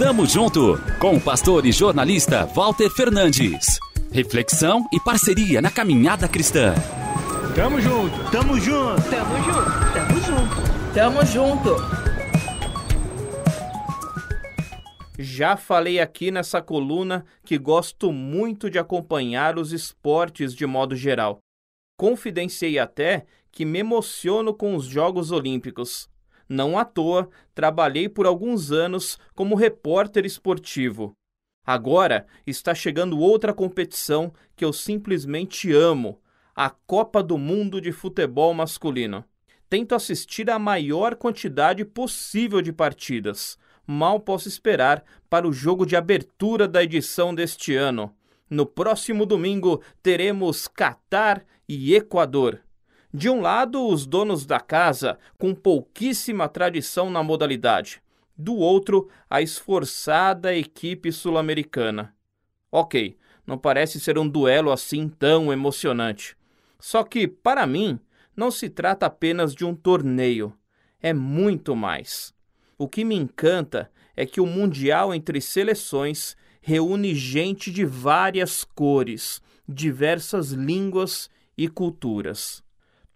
Tamo junto com o pastor e jornalista Walter Fernandes. Reflexão e parceria na caminhada cristã. Tamo junto, tamo junto, tamo junto, tamo junto, tamo junto. Já falei aqui nessa coluna que gosto muito de acompanhar os esportes de modo geral. Confidenciei até que me emociono com os Jogos Olímpicos. Não à toa, trabalhei por alguns anos como repórter esportivo. Agora está chegando outra competição que eu simplesmente amo: a Copa do Mundo de Futebol Masculino. Tento assistir a maior quantidade possível de partidas. Mal posso esperar para o jogo de abertura da edição deste ano. No próximo domingo teremos Catar e Equador. De um lado, os donos da casa, com pouquíssima tradição na modalidade. Do outro, a esforçada equipe sul-americana. Ok, não parece ser um duelo assim tão emocionante. Só que, para mim, não se trata apenas de um torneio. É muito mais. O que me encanta é que o Mundial entre seleções reúne gente de várias cores, diversas línguas e culturas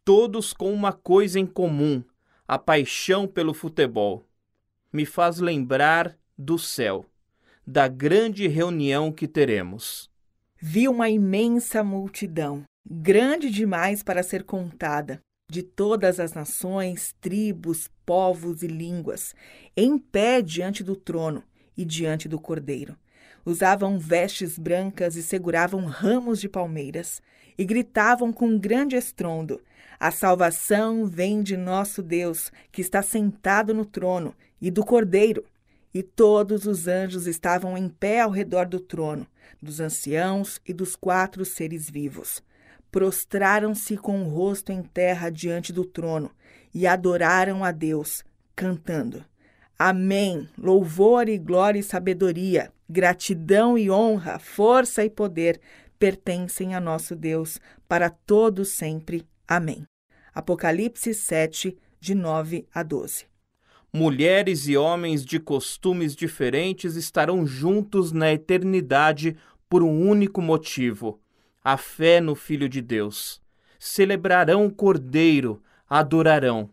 todos com uma coisa em comum: a paixão pelo futebol. Me faz lembrar do céu, da grande reunião que teremos. Vi uma imensa multidão, grande demais para ser contada, de todas as nações, tribos, povos e línguas, em pé diante do trono e diante do cordeiro. Usavam vestes brancas e seguravam ramos de palmeiras, e gritavam com grande estrondo: a salvação vem de nosso Deus, que está sentado no trono, e do Cordeiro. E todos os anjos estavam em pé ao redor do trono, dos anciãos e dos quatro seres vivos. Prostraram-se com o rosto em terra diante do trono e adoraram a Deus, cantando: Amém. Louvor e glória e sabedoria, gratidão e honra, força e poder pertencem a nosso Deus para todo sempre. Amém. Apocalipse 7, de 9 a 12. Mulheres e homens de costumes diferentes estarão juntos na eternidade por um único motivo: a fé no Filho de Deus. Celebrarão o Cordeiro, adorarão.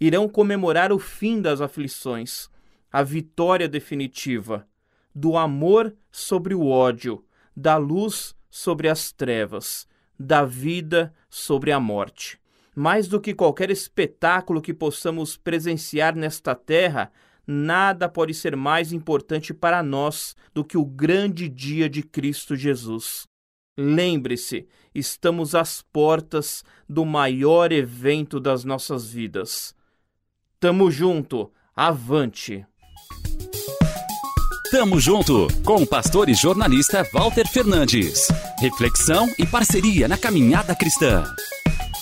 Irão comemorar o fim das aflições, a vitória definitiva, do amor sobre o ódio, da luz sobre as trevas, da vida sobre a morte. Mais do que qualquer espetáculo que possamos presenciar nesta terra, nada pode ser mais importante para nós do que o grande dia de Cristo Jesus. Lembre-se, estamos às portas do maior evento das nossas vidas. Tamo junto, avante! Tamo junto com o pastor e jornalista Walter Fernandes. Reflexão e parceria na caminhada cristã.